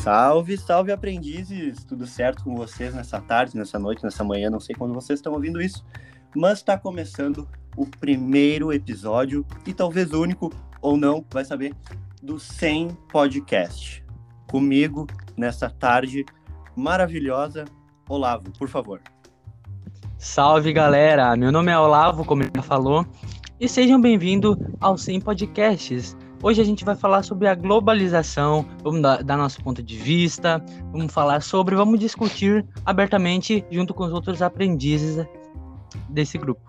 Salve, salve aprendizes! Tudo certo com vocês nessa tarde, nessa noite, nessa manhã? Não sei quando vocês estão ouvindo isso, mas está começando o primeiro episódio e talvez único ou não, vai saber, do 100 Podcast. Comigo nessa tarde maravilhosa, Olavo, por favor. Salve galera, meu nome é Olavo, como ele já falou, e sejam bem-vindos ao 100 Podcasts Hoje a gente vai falar sobre a globalização, vamos dar, dar, nosso ponto de vista, vamos falar sobre, vamos discutir abertamente junto com os outros aprendizes desse grupo.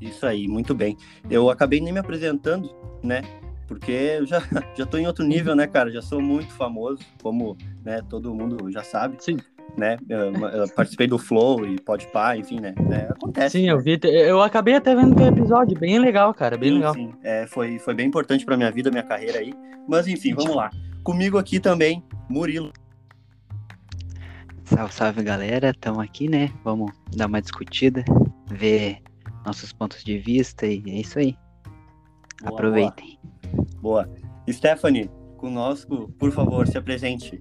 Isso aí, muito bem. Eu acabei nem me apresentando, né? Porque eu já, já tô em outro nível, né, cara? Já sou muito famoso, como né, todo mundo já sabe. Sim né? Eu, eu participei do Flow e Podpah, enfim, né? É, acontece. Sim, né? eu vi. Eu acabei até vendo o episódio, bem legal, cara, bem sim, legal. Sim, é, foi, foi bem importante pra minha vida, minha carreira aí. Mas enfim, vamos lá. Comigo aqui também, Murilo. Salve, salve galera, estamos aqui, né? Vamos dar uma discutida, ver nossos pontos de vista e é isso aí. Boa, Aproveitem. Boa. boa. Stephanie, conosco, por favor, se apresente.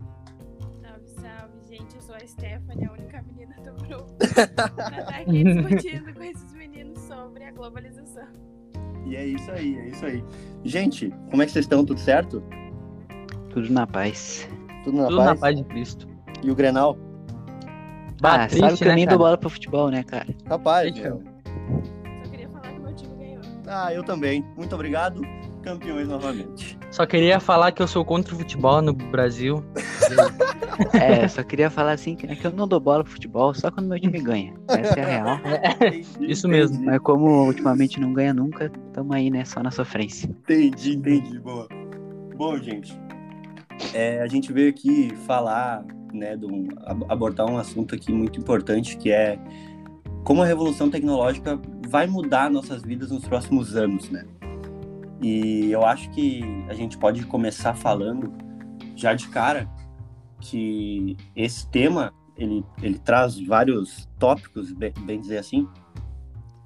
Stephanie, a única menina do grupo, pra estar tá aqui discutindo com esses meninos sobre a globalização. E é isso aí, é isso aí. Gente, como é que vocês estão? Tudo certo? Tudo na paz. Tudo na, Tudo paz? na paz de Cristo. E o Grenal? Ah, triste, sabe que né, eu nem dou bola pro futebol, né, cara? Rapaz, meu. Só queria falar que meu time ganhou. Ah, eu também. Muito obrigado. Campeões novamente. Só queria falar que eu sou contra o futebol no Brasil. é, só queria falar assim que, que eu não dou bola pro futebol só quando meu time ganha. Essa é a real. É, isso mesmo. Mas como ultimamente não ganha nunca, tamo aí, né? Só na sofrência. Entendi, entendi. Boa. Bom, gente. É, a gente veio aqui falar, né, de um, abordar um assunto aqui muito importante que é como a revolução tecnológica vai mudar nossas vidas nos próximos anos, né? E eu acho que a gente pode começar falando já de cara que esse tema ele, ele traz vários tópicos, bem, dizer assim,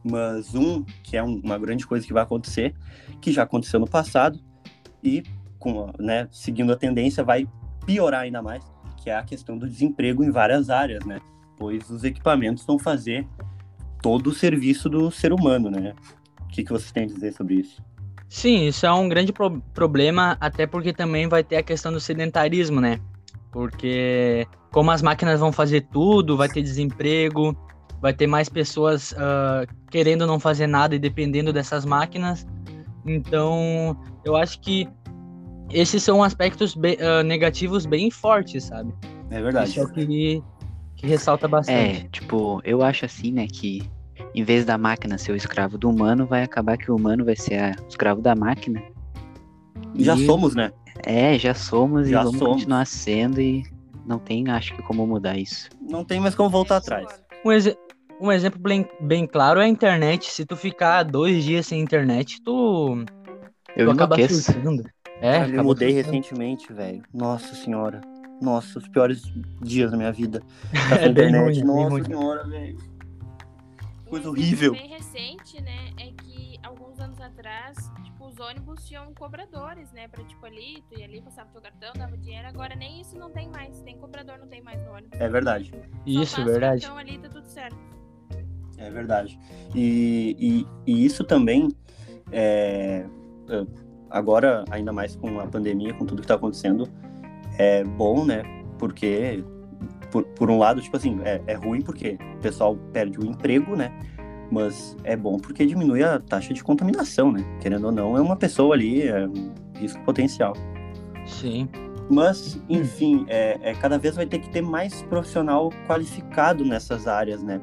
mas um que é um, uma grande coisa que vai acontecer, que já aconteceu no passado e com, né, seguindo a tendência vai piorar ainda mais, que é a questão do desemprego em várias áreas, né? Pois os equipamentos vão fazer todo o serviço do ser humano, né? O que, que vocês têm a dizer sobre isso? Sim, isso é um grande pro problema, até porque também vai ter a questão do sedentarismo, né? Porque como as máquinas vão fazer tudo, vai ter desemprego, vai ter mais pessoas uh, querendo não fazer nada e dependendo dessas máquinas. Então, eu acho que esses são aspectos bem, uh, negativos bem fortes, sabe? É verdade. Isso é o que, que ressalta bastante. É, tipo, eu acho assim, né, que em vez da máquina ser o escravo do humano, vai acabar que o humano vai ser o escravo da máquina. Já e... somos, né? É, já somos já e vamos somos. continuar sendo e não tem, acho que, como mudar isso. Não tem mais como voltar atrás. Um, ex um exemplo bem, bem claro é a internet. Se tu ficar dois dias sem internet, tu. Eu tu acaba É, eu mudei recentemente, velho. Nossa senhora. Nossa, os piores dias da minha vida. é internet. Ruim, Nossa senhora, velho coisa horrível. bem recente, né, é que alguns anos atrás, tipo, os ônibus tinham cobradores, né, pra, tipo, ali, tu ia ali, passava teu cartão, dava dinheiro, agora nem isso não tem mais, tem cobrador, não tem mais no ônibus. É verdade. isso, é verdade. Então ali tá tudo certo. É verdade. E, e, e isso também, é, é, agora, ainda mais com a pandemia, com tudo que tá acontecendo, é bom, né, porque por, por um lado, tipo assim, é, é ruim porque o pessoal perde o emprego, né? Mas é bom porque diminui a taxa de contaminação, né? Querendo ou não, é uma pessoa ali, é um risco potencial. Sim. Mas, enfim, é, é, cada vez vai ter que ter mais profissional qualificado nessas áreas, né?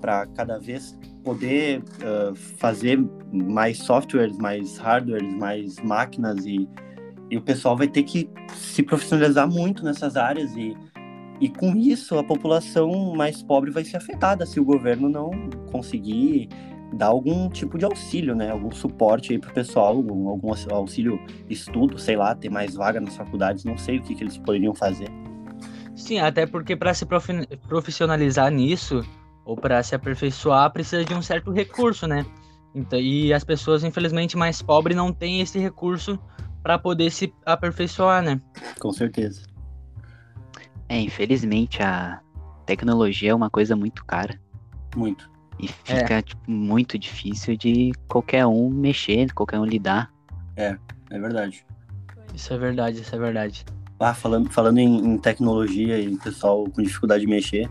Para cada vez poder uh, fazer mais softwares, mais hardwares, mais máquinas e, e o pessoal vai ter que se profissionalizar muito nessas áreas e e com isso, a população mais pobre vai ser afetada se o governo não conseguir dar algum tipo de auxílio, né? Algum suporte aí para o pessoal, algum, algum, auxílio estudo, sei lá, ter mais vaga nas faculdades, não sei o que, que eles poderiam fazer. Sim, até porque para se profissionalizar nisso ou para se aperfeiçoar precisa de um certo recurso, né? Então, e as pessoas, infelizmente, mais pobres não têm esse recurso para poder se aperfeiçoar, né? Com certeza. É, infelizmente a tecnologia é uma coisa muito cara. Muito. E fica, tipo, muito difícil de qualquer um mexer, qualquer um lidar. É verdade. Isso é verdade, isso é verdade. Ah, falando, falando em, em tecnologia e pessoal com dificuldade de mexer,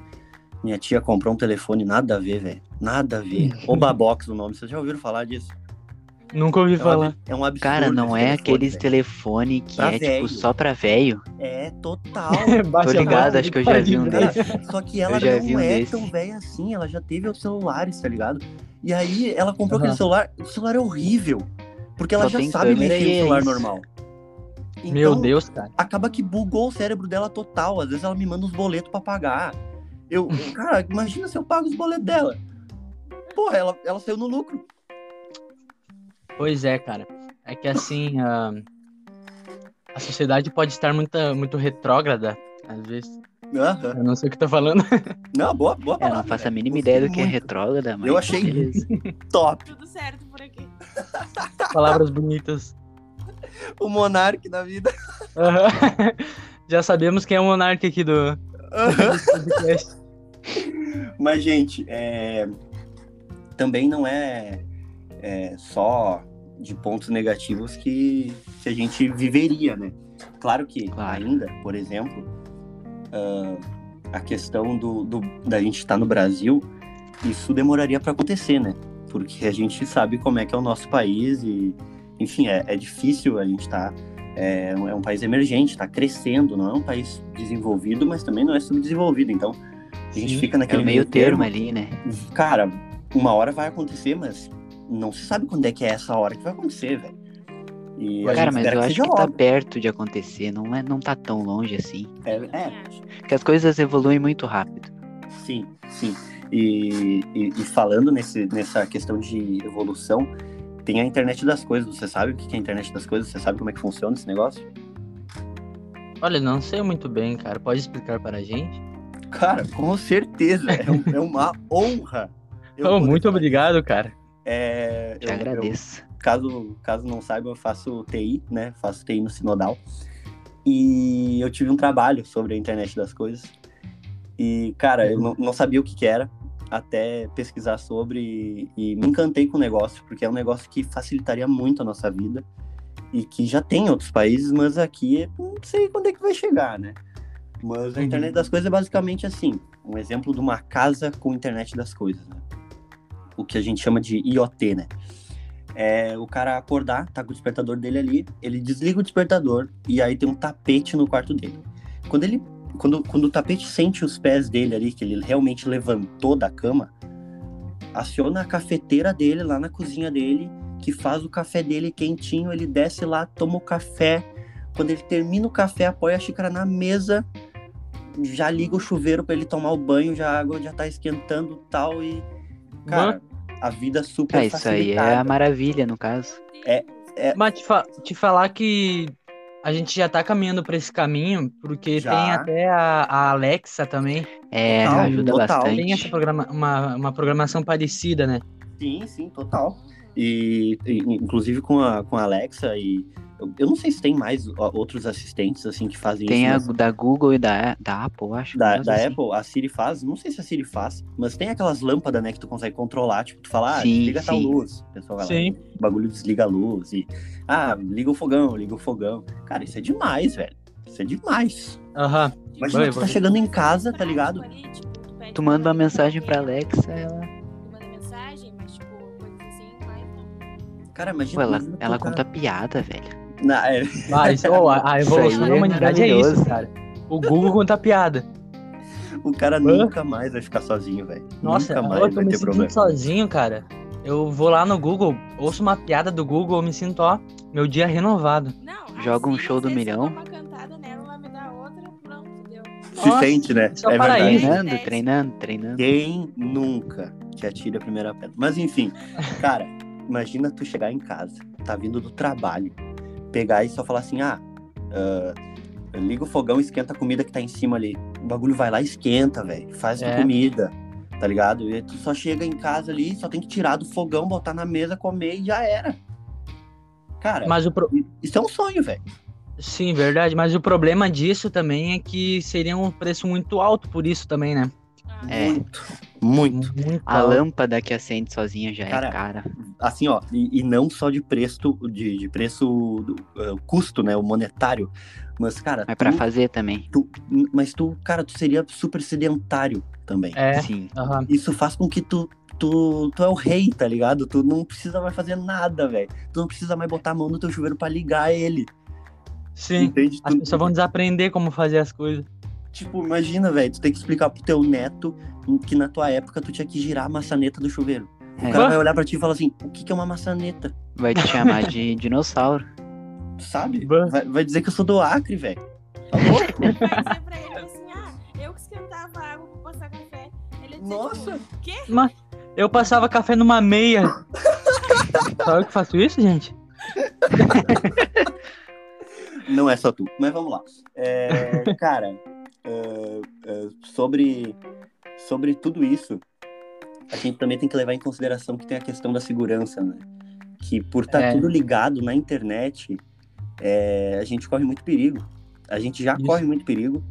minha tia comprou um telefone nada a ver, velho. Nada a ver. Obabox o nome. Vocês já ouviram falar disso? Nunca ouvi É falar. é um absurdo. Cara, não é aqueles velho. telefone que Pra é velho. tipo só pra velho. É total. Tô ligado, acho que eu já vi um Cara, desse. Só que ela não um é desse. tão velha assim, ela já teve outros celulares, tá ligado? E aí ela comprou Aham. aquele celular, o celular é horrível. Porque ela Só já sabe mexer no é celular isso. normal. Meu Então, Deus, cara. acaba que bugou o cérebro dela total. Às vezes ela me manda uns boletos pra pagar. Eu, cara, imagina se eu pago os boletos dela. Porra, ela, ela saiu no lucro. Pois é, cara. É que assim, a, a sociedade pode estar muito, muito retrógrada, às vezes. Aham. Eu não sei o que tô falando. Não, boa, boa Eu palavra, não faço a mínima ideia do que é retrógrada, mas. Eu achei- beleza. Top. Tudo certo por aqui. Palavras bonitas. O Monark da vida. Aham. Já sabemos quem é o monarca aqui do podcast. Mas, gente, é, também não é, é só de pontos negativos que, que a gente viveria, né? Claro que Claro. ainda, por exemplo, ah, a questão do, do- da gente estar no Brasil, isso demoraria para acontecer, né? Porque a gente sabe como é que é o nosso país e, enfim, é, é difícil a gente estar. é, um- é um país emergente, está crescendo, não é um país desenvolvido, mas também não é subdesenvolvido. Então, a gente Sim, fica É naquele o meio termo ali, né? Cara, uma hora vai acontecer, mas não se sabe quando é que é essa hora que vai acontecer, velho. E Cara, mas eu que acho que tá logo. perto de acontecer, não, é, não tá tão longe assim. É, é. Porque as coisas evoluem muito rápido. sim, sim. E, e, e falando nesse, nessa questão de evolução, tem a internet das coisas. Você sabe o que é a internet das coisas? Você sabe como é que funciona esse negócio? Olha, não sei muito bem, cara. Pode explicar para a gente? Cara, com certeza. É, um- é uma honra. eu Oh, muito falar. obrigado, cara. É, Te eu- eu- agradeço. caso, caso não saiba, eu faço TI, né? Faço TI no Sinodal. E eu tive um trabalho sobre a internet das coisas. E, cara, eu não, não sabia o que, que era até pesquisar sobre e, me encantei com o negócio, porque é um negócio que facilitaria muito a nossa vida e que já tem em outros países, mas aqui eu não sei quando é que vai chegar, né? Mas a internet das coisas é basicamente assim, um exemplo de uma casa com internet das coisas, né? O que a gente chama de IoT, né? é o cara acordar, tá com o despertador dele ali, ele desliga o despertador e aí tem um tapete no quarto dele. Quando ele quando, quando o tapete sente os pés dele ali, que ele realmente levantou da cama, aciona a cafeteira dele lá na cozinha dele, que faz o café dele quentinho, ele desce lá, toma o café. Quando ele termina o café, apoia a xícara na mesa, já liga o chuveiro para ele tomar o banho, já a água já tá esquentando tal e cara, a vida super Ah, isso aí é a maravilha, no caso. É. Mas te, fa- te falar que a gente já tá caminhando pra esse caminho, porque Já. tem até a, a Alexa também. É, Total, ajuda total. bastante. Tem essa programa, uma, uma programação parecida, né? Sim, sim, total. E, e, inclusive com a, com a Alexa e eu, eu não sei se tem mais outros assistentes assim que fazem Tem a isso. mas da Google e da, da Apple, acho. Da, mas da assim. Apple, a Siri faz, não sei se a Siri faz, mas tem aquelas lâmpadas, né, que tu consegue controlar, tipo, tu fala, ah, Sim, desliga tal sim. luz. O pessoal vai lá, Sim. o bagulho desliga a luz e, ah, liga o fogão, liga o fogão. Cara, isso é demais, velho. Isso é demais. Aham. Imagina, Vai, tu tá chegando em casa, tá ligado? Tu manda uma mensagem pra Alexa, ela. Cara, imagina. Pô, ela, ela conta piada, velho. Na- é, Mas, oh, a, a evolução da é humanidade é maravilhoso. isso, cara. O Google conta piada. o cara nunca mais vai ficar sozinho, velho. Nossa, nunca mais eu tô vai me ter sentindo problema. sozinho, cara. Eu vou lá no Google, ouço uma piada do Google, eu me sinto, ó, meu dia renovado. Não, Joga um assim, show do milhão. Eu dou uma cantada nela, ela me dá outra, pronto, deu. Se Nossa, sente, né? é É verdade. Treinando, treinando, treinando. Quem nunca te atira a primeira pedra? Mas enfim, cara, imagina tu chegar em casa, tá vindo do trabalho, pegar e só falar assim, ah, ah, liga o fogão, esquenta a comida que tá em cima ali. O bagulho vai lá e esquenta, velho. Faz a É. comida, tá ligado? E tu só chega em casa ali, só tem que tirar do fogão, botar na mesa, comer e já era. Cara, Mas o, pro- isso é um sonho, velho. Sim, verdade. Mas o problema disso também é que seria um preço muito alto por isso também, né? Ah, É. Muito, muito. Muito A alto. lâmpada que acende sozinha já Cara, é cara. Assim, ó, e, e não só de preço, de, de preço, do, eh, custo, né, o monetário, mas, cara, Mas pra tu- fazer também. tu- mas tu, cara, tu seria super sedentário também. É. Sim. aham. Isso faz com que tu, tu, tu é o rei, tá ligado? Tu não precisa mais fazer nada, velho. Tu não precisa mais botar a mão no teu chuveiro pra ligar ele. Sim. Entende? As Tu- pessoas vão desaprender como fazer as coisas. Tipo, imagina, velho, tu tem que explicar pro teu neto que na tua época tu tinha que girar a maçaneta do chuveiro. O É. cara vai olhar pra ti e falar assim, o que, que é uma maçaneta? Vai te chamar de dinossauro. Tu sabe? Vai, vai dizer que eu sou do Acre, velho. Tá louco? Vai dizer pra ele assim, ah, eu que esquentava a água pra passar café. Ele ia dizer, Nossa. tipo, quê? Mas eu passava café numa meia. Eu que faço isso, gente? Não é só tu, mas vamos lá. É, cara, é, é, sobre, sobre tudo isso, a gente também tem que levar em consideração que tem a questão da segurança, né? Que por estar É. tudo ligado na internet, é, a gente corre muito perigo. A gente já Isso. corre muito perigo.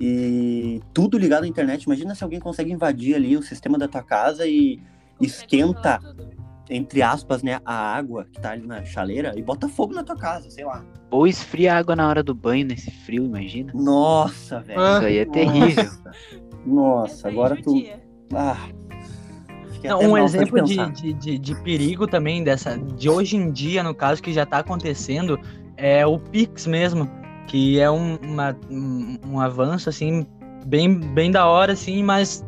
E tudo ligado à internet. Imagina se alguém consegue invadir ali o sistema da tua casa e esquenta, entre aspas, né, a água que tá ali na chaleira e bota fogo na tua casa, sei lá. Ou esfria a água na hora do banho nesse frio, imagina. Nossa, velho. Ah. Isso aí é terrível. Nossa, Essa aí agora tu. Ah, Não, um exemplo de, de, de, de perigo também, dessa, de hoje em dia, no caso, que já tá acontecendo, é o Pix mesmo, que é um, uma- um, um avanço, assim, bem, bem da hora, assim, mas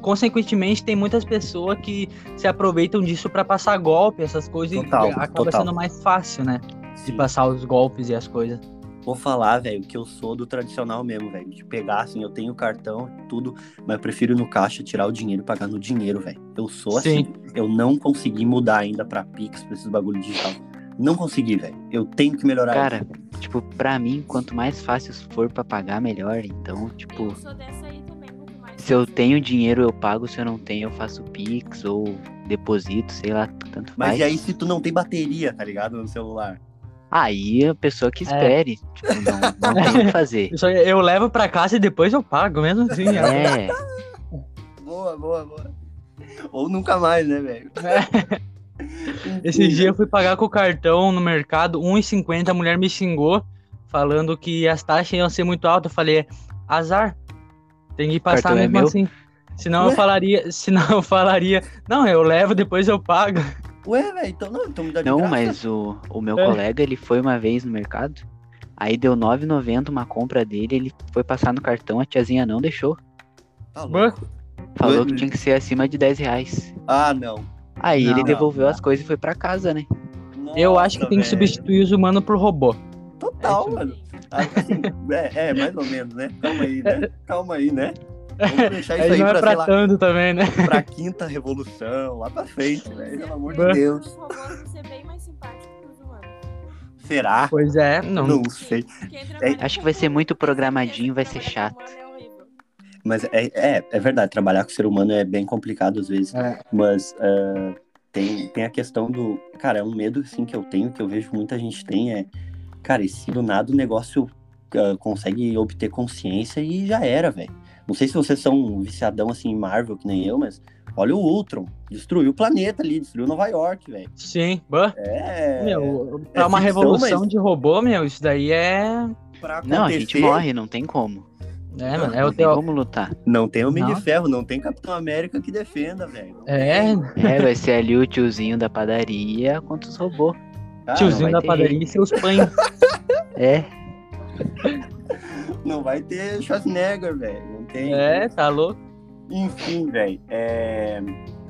consequentemente tem muitas pessoas que se aproveitam disso pra passar golpe, essas coisas, Total, e acaba total. sendo mais fácil, né? De Sim. passar os golpes e as coisas. Vou falar, velho, que eu sou do tradicional mesmo, velho. De pegar, assim, eu tenho cartão, tudo, mas eu prefiro ir no caixa tirar o dinheiro e pagar no dinheiro, velho. Eu sou assim. Sim. Eu não consegui mudar ainda pra Pix, pra esses bagulho digital. Não consegui, velho. Eu tenho que melhorar Cara, isso. tipo, pra mim, quanto mais fácil for pra pagar, melhor. Então, tipo, Eu sou dessa aí também, muito mais. se eu tenho dinheiro, eu pago. Se eu não tenho, eu faço Pix ou deposito, sei lá, tanto Mas faz. e aí se tu não tem bateria, tá ligado? No celular? Aí a pessoa É. que espere. Tipo, não, não tem o que fazer. Isso aí eu levo pra casa e depois eu pago, mesmo assim. É, Boa, boa, boa. Ou nunca mais, né, velho? Esse dia eu fui pagar com o cartão no mercado, 1,50, a mulher me xingou, falando que as taxas iam ser muito altas. Eu falei, azar, tem que passar é mesmo meu? assim. Senão eu falaria, senão eu falaria, não, eu levo, depois eu pago. Ué, velho, então não, então me dá de não, graça. mas o, o meu É. colega, ele foi uma vez no mercado. Aí deu 9,90 uma compra dele, ele foi passar no cartão, a tiazinha não deixou. Tá louco. Falou Ué? que tinha que ser acima de 10 reais. Ah, não. Aí Não, ele não, devolveu não. as coisas e foi pra casa, né? eu acho que Nossa, tem que substituir os humanos por robô. Total, É mano. Assim, é, é, mais ou menos, né? Calma aí, né? Calma aí, né? Vamos deixar isso Aí aí não é pra, pra sei lá, também, né? pra quinta revolução, lá pra frente, velho. Pelo amor de. Deus. Os robôs vão ser bem mais simpáticos que os humanos. Será? Pois é, não. Não sei. Quem trabalha Acho que vai ser muito programadinho, vai ser chato. é. Mas é, é, é verdade, trabalhar com o ser humano é bem complicado às vezes. É. Mas ah, tem, tem a questão do. Cara, é um medo assim, que eu tenho, que eu vejo que muita gente tem, é. Cara, e se do nada o negócio ah, consegue obter consciência e já era, velho. Não sei se vocês são viciadão assim em Marvel, que nem eu, mas olha o Ultron. Destruiu o planeta ali, destruiu Nova York, velho. Sim, bah. É. Meu, pra é uma ficção, revolução mas- de robô, meu, isso daí é. pra Não, a gente morre, não tem como. É, mano, é o Não tem teu. como lutar. Não tem Homem Não. de Ferro, não tem Capitão América que defenda, velho. É. É, vai ser ali o tiozinho da padaria contra os robôs. Cara, tiozinho da padaria e seus pães. É, Não vai ter Schwarzenegger, velho. Não tem. É, tá louco. Enfim, velho. É...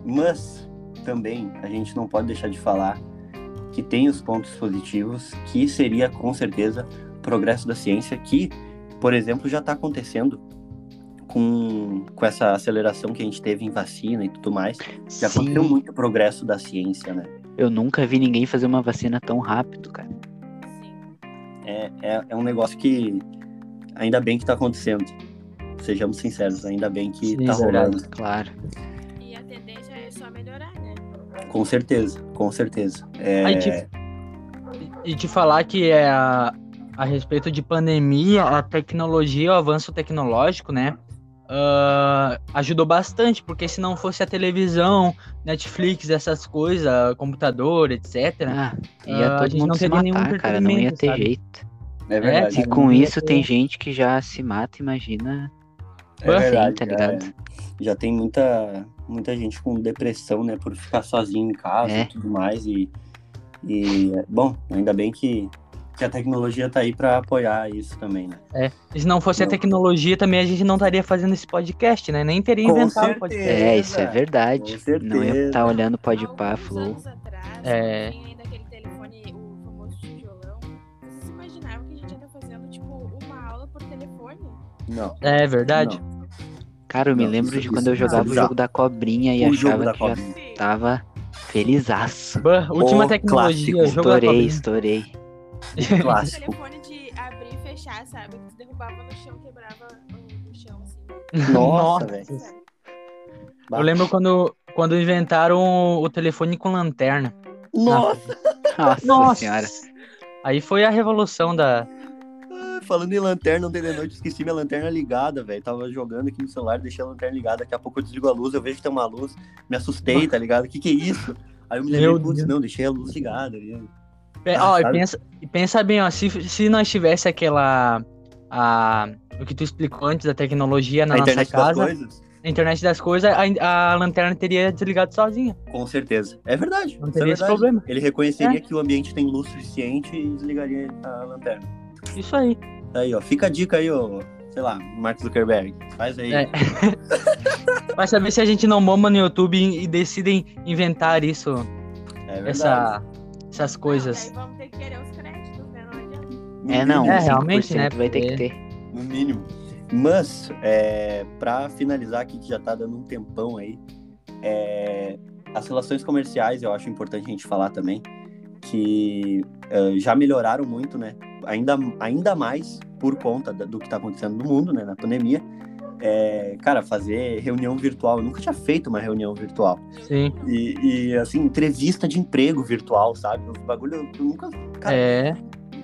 Mas também a gente não pode deixar de falar que tem os pontos positivos, que seria com certeza o progresso da ciência, que, por exemplo, já está acontecendo com, com essa aceleração que a gente teve em vacina e tudo mais. Já sim. aconteceu muito progresso da ciência, né? Eu nunca vi ninguém fazer uma vacina tão rápido, cara. Sim. É, é, é um negócio que ainda bem que está acontecendo. Sejamos sinceros, ainda bem que Sim, tá verdade. rolando. Claro. E a tendência é só melhorar, né? Com certeza, com certeza. É, Aí, tipo, E te falar que é a, a respeito de pandemia, a tecnologia, o avanço tecnológico, né? ah, ajudou bastante, porque se não fosse a televisão, Netflix, essas coisas, computador, etc. Ah, ia a todo gente mundo não se teria nenhum matar, cara. Não ia ter sabe? jeito. É verdade. Se cara, com isso tem gente que já se mata, imagina. É verdade, tá ligado? é. Já tem muita, muita gente com depressão, né? Por ficar sozinho em casa É. e tudo mais. E, e, bom, ainda bem que, que a tecnologia tá aí pra apoiar isso também, né? E se não fosse a tecnologia, também a gente não estaria fazendo esse podcast, né? Nem teria Com inventado o certeza. podcast. É, isso é com verdade. Não ia certeza. estar olhando pá, alguns flow. É. Não. É verdade. Não. Cara, eu me Não, lembro isso- de quando eu isso é jogava o jogo da cobrinha e O achava que já cobrinha. Sim. tava felizaço. Bah, última O tecnologia, clássico. jogo Estourei, estourei. Clássico. telefone de abrir e fechar, sabe? Que tu derrubava no chão, quebrava o, o chão, assim. Nossa, velho. Eu lembro quando, quando inventaram o telefone com lanterna. Nossa! Nossa, Nossa senhora. Aí foi a revolução da. Falando em lanterna, ontem de noite esqueci minha lanterna ligada, velho. Tava jogando aqui no celular, deixei a lanterna ligada. Daqui a pouco eu desligo a luz, eu vejo que tem uma luz. Me assustei, tá ligado? O que que é isso? Aí eu me lembrei, putz, não, deixei a luz ligada. ali. Pe- Ah, ó, e pensa, e pensa bem, ó, se, se nós tivesse aquela. A, o que tu explicou antes da tecnologia na a nossa internet das casa, coisas? a internet das coisas, a, a lanterna teria desligado sozinha. Com certeza. É verdade. Não é teria esse verdade. problema. Ele reconheceria É. que o ambiente tem luz suficiente e desligaria a lanterna. Isso aí. Aí, ó. Fica a dica aí, ó. Sei lá, Mark Zuckerberg. Faz aí. É. Vai saber se a gente não bomba no YouTube e, decidem inventar isso, É essa, essas coisas. Não, vamos ter que querer os créditos, né? Não É, não, É, realmente, 5% né, vai ter que ter. No mínimo. Mas, é, para finalizar aqui, que já tá dando um tempão aí, é, as relações comerciais eu acho importante a gente falar também, que é, já melhoraram muito, né? Ainda, ainda mais por conta do que tá acontecendo no mundo, né? Na pandemia. É, cara, fazer reunião virtual. Eu nunca tinha feito uma reunião virtual. Sim. E, e, assim, entrevista de emprego virtual, sabe? Os bagulho eu, eu nunca. Cara, É.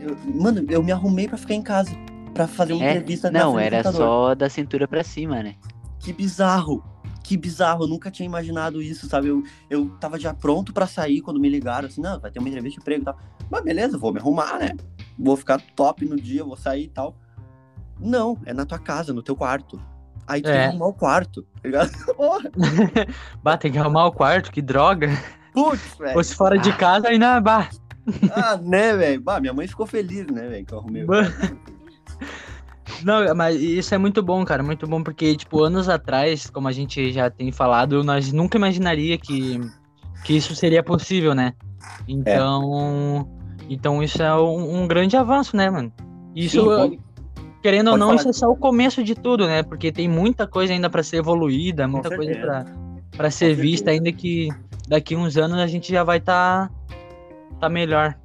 eu- mano, eu me arrumei pra ficar em casa. Pra fazer uma É, entrevista não, era só da cintura pra cima, né? Que bizarro. Que bizarro, eu nunca tinha imaginado isso, sabe? Eu, eu tava já pronto pra sair quando me ligaram, assim, não, vai ter uma entrevista de emprego e tal. Mas beleza, vou me arrumar, né? Vou ficar top no dia, vou sair e tal. Não, é na tua casa, no teu quarto. Aí tu tem É. que arrumar o quarto, tá ligado? Bah, tem que arrumar o quarto, que droga. putz, velho. Fosse fora de Ah. casa, ainda. Bah, Ah, né, velho? Bah, minha mãe ficou feliz, né, velho, que eu arrumei o quarto. Não, mas isso é muito bom, cara, muito bom, porque, tipo, anos atrás, como a gente já tem falado, nós nunca imaginaria que, que isso seria possível, né? Então, então isso é um, um grande avanço, né, mano? Isso, Sim, querendo ou não, isso é só o começo de tudo, né? Porque tem muita coisa ainda pra ser evoluída, muita coisa para ser Com vista, certeza. ainda que daqui uns anos a gente já vai tá, tá melhor.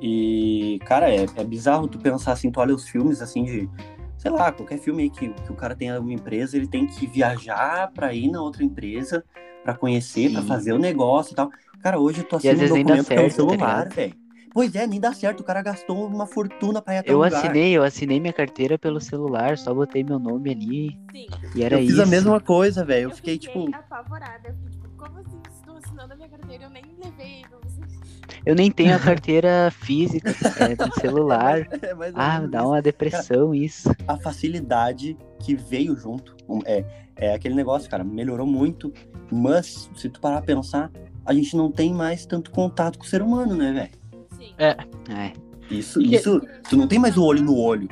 E, cara, é, é bizarro tu pensar assim, tu olha os filmes assim de. Sei lá, qualquer filme aí que, que o cara tenha uma empresa, ele tem que viajar pra ir na outra empresa, pra conhecer, pra Sim. fazer o negócio e tal. Cara, hoje eu tô às assinando um documento pelo certo, tá celular, velho. Pois é, nem dá certo. O cara gastou uma fortuna pra ir até Eu assinei, eu assinei minha carteira pelo celular, só botei meu nome ali Sim. e era eu fiz isso. a mesma coisa, velho. Eu fiquei, tipo. apavorada. Eu fiquei tipo, como assim? Estou assinando a minha carteira, eu nem levei pra vocês. Eu nem tenho a carteira física é, do celular. é mais ou Ah, menos dá uma depressão isso. a facilidade que veio junto. É, é aquele negócio, cara, melhorou muito, mas se tu parar pra pensar, a gente não tem mais tanto contato com o ser humano, né, velho? Sim. É. É. Isso, isso, tu não tem mais o olho no olho.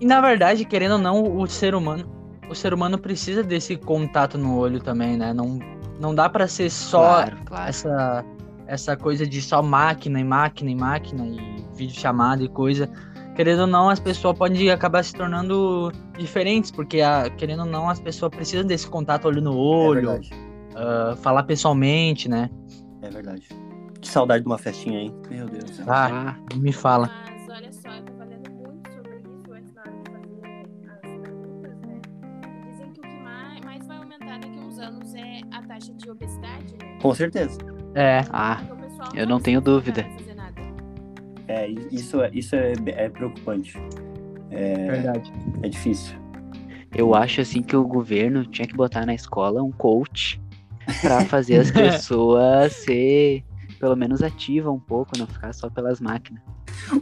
E na verdade, querendo ou não, o ser humano, o ser humano precisa desse contato no olho também, né? Não, não dá pra ser só Claro, claro. essa essa coisa de só máquina e máquina e máquina e vídeo chamada e coisa. Querendo ou não, as pessoas podem acabar se tornando diferentes, porque a- querendo ou não, as pessoas precisam desse contato olho no É olho, verdade. ah, falar pessoalmente, né? É verdade. Que saudade de uma festinha, hein? Meu Deus. Ah, Ah, me fala. Mas olha só, eu tava lendo muito sobre isso antes na hora de fazer as perguntas, né? Dizem que o que mais, mais vai aumentar daqui a uns anos é a taxa de obesidade, né? Com certeza. É, ah, eu não tenho dúvida. nada. É, isso, é- isso é, é preocupante. Verdade. É difícil. Eu acho assim que o governo tinha que botar na escola um coach pra fazer as pessoas ser pelo menos ativa um pouco, não ficar só pelas máquinas.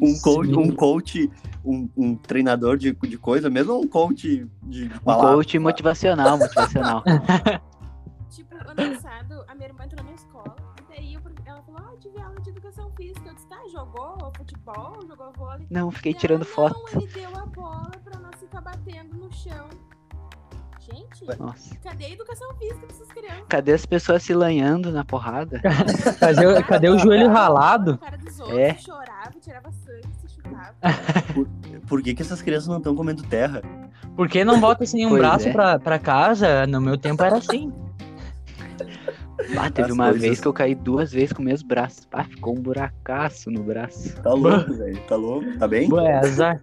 Um coach, Sim. um, coach um, um treinador de, de coisa, mesmo um coach de, de Um palavra. coach motivacional, motivacional. Tipo, ano passado, a minha irmã entrou na escola. E daí eu, ela falou: Ah, tive aula de educação física. Eu disse: Tá, jogou futebol, jogou vôlei. Não, fiquei E ela, tirando foto. Não, ele deu a bola pra nós ficar batendo no chão. Gente, Nossa. cadê a educação física dessas crianças? Cadê as pessoas se lanhando na porrada? Cadê, o- cadê o joelho ralado? Na cara dos outros, É. chorava, tirava sangue, se chutava. Por que, que essas crianças não estão comendo terra? Por que não bota assim um Pois braço é. pra, pra casa? No meu tempo era assim. Ah, teve As uma coisas. vez que eu caí duas vezes com meus braços. Ah, ficou um buracaço no braço. Tá louco, velho. Tá louco? Tá bem? Ué, azar.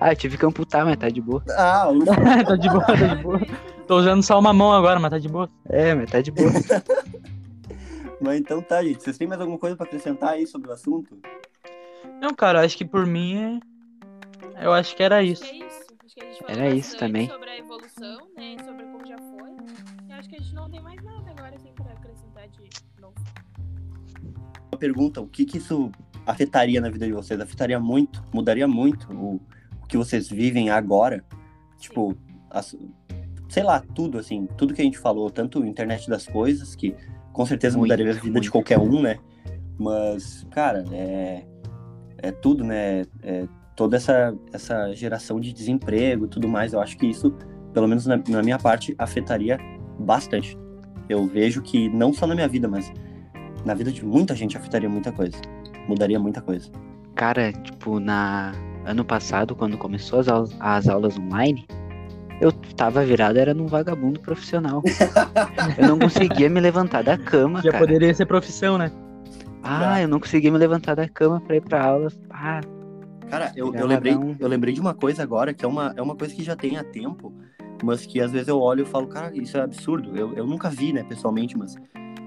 Ah, eu tive que amputar, mas tá de boa. Ah, o- tá de boa, tá de boa. Tô usando só uma mão agora, mas tá de boa. É, mas tá de boa. mas então tá, gente. Vocês têm mais alguma coisa pra acrescentar aí sobre o assunto? Não, cara, acho que por mim é... Eu acho que era isso. Acho que é isso. Acho que a gente falou Era isso também. Sobre a evolução, né? Sobre como já foi. E acho que a gente não tem mais nada agora, assim, pra acrescentar de novo. Uma pergunta: o que que isso afetaria na vida de vocês? Afetaria muito? Mudaria muito o, o que vocês vivem agora? Tipo, as- sei lá, tudo assim, tudo que a gente falou, tanto internet das coisas, que com certeza Muito, mudaria a vida de muito. qualquer um, né? Mas, cara, é, é tudo, né? É toda essa, essa geração de desemprego e tudo mais, eu acho que isso, pelo menos na, na minha parte, afetaria bastante. Eu vejo que não só na minha vida, mas na vida de muita gente afetaria muita coisa. Mudaria muita coisa. Cara, tipo, na ano passado, quando começou as, aulas- as aulas online, eu tava virado, era num vagabundo profissional. eu não conseguia me levantar da cama, Já cara. poderia ser profissão, né? Ah, eu não conseguia me levantar da cama pra ir pra aula. Ah, Cara, eu, eu, lembrei, eu lembrei de uma coisa agora, que é uma, é uma coisa que já tem há tempo, mas que às vezes eu olho e falo, cara, isso é absurdo. Eu, eu nunca vi, né, pessoalmente, mas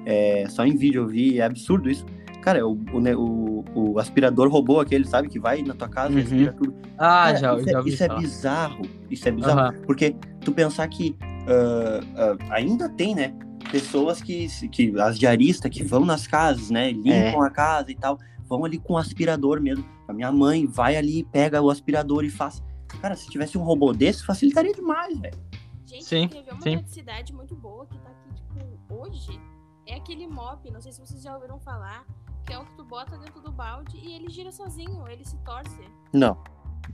é, só em vídeo eu vi, é absurdo isso. Cara, é o, o, o, o aspirador robô aquele, sabe, que vai na tua casa Uhum. e aspira tudo. Ah, Cara, já, isso, já é, isso é bizarro. Isso é bizarro. Aham. Porque tu pensar que ah, ah, ainda tem, né? Pessoas que, que. As diaristas que vão nas casas, né? Limpam a casa e tal. Vão ali com o aspirador mesmo. A minha mãe vai ali, pega o aspirador e faz. Cara, se tivesse um robô desse, facilitaria demais, velho. Gente, Sim, quer ver uma sim. praticidade muito boa que tá aqui, tipo, hoje? É aquele mop, não sei se vocês já ouviram falar, que é o que tu bota dentro do balde e ele gira sozinho, ele se torce. Não.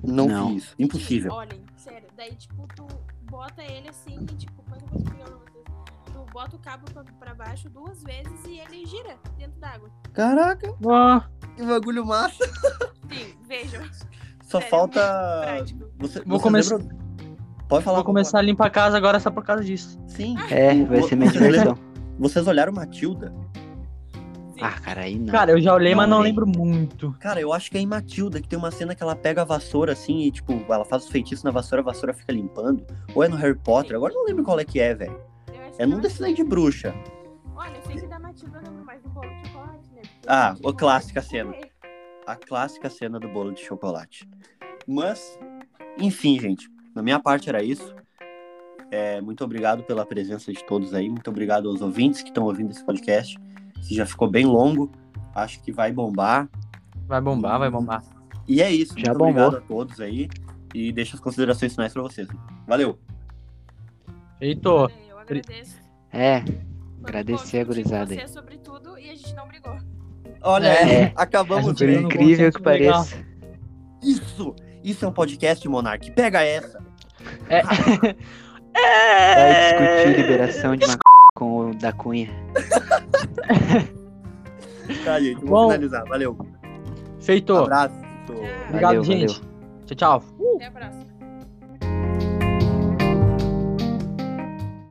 Não, Não. vi isso. Impossível. Olhem, sério. Daí, tipo, tu bota ele assim e, tipo, explicar pra vocês? Tu bota o cabo pra, pra baixo duas vezes e ele gira dentro d'água. Caraca, Ó, que bagulho massa. Sim, vejam. Só Sério, falta. Prático. Você, Vou começar- lembram- Pode falar. vou começar a limpar a casa agora só por causa disso. Sim. é, vai ser minha diversão. Vocês olharam Matilda? Sim. Ah, cara, aí não. Cara, eu já olhei, mas Não não lembro. lembro muito. Cara, eu acho que é em Matilda que tem uma cena que ela pega a vassoura assim e, tipo, ela faz os feitiços na vassoura, a vassoura fica limpando. Ou é no Harry Potter, agora eu não lembro qual é que é, velho. É num desses aí de bruxa. Olha, eu sei que da Matilda eu lembro mais do bolo de chocolate, né? Porque Ah, o clássica cena. A clássica cena do bolo de chocolate. Mas, enfim, gente, na minha parte era isso. É, muito obrigado pela presença de todos aí. Muito obrigado aos ouvintes que estão ouvindo esse podcast. Que já ficou bem longo. Acho que vai bombar. Vai bombar, vai bombar. E é isso. Já muito bombou. obrigado a todos aí. E deixo as considerações finais pra vocês. Valeu. Feito. Eu agradeço. É, Agradecer a gurizada você sobre tudo e a gente não brigou. Olha É. aí, acabamos gente por incrível que legal. pareça. Isso! Isso é um podcast, Monark. Pega essa! É. Vai discutir liberação de maconha com o da Cunha. Tá, gente, vou Bom. finalizar. Valeu. Feito. Abraço. Obrigado, Valeu, gente. Tchau, tchau. Até a próxima.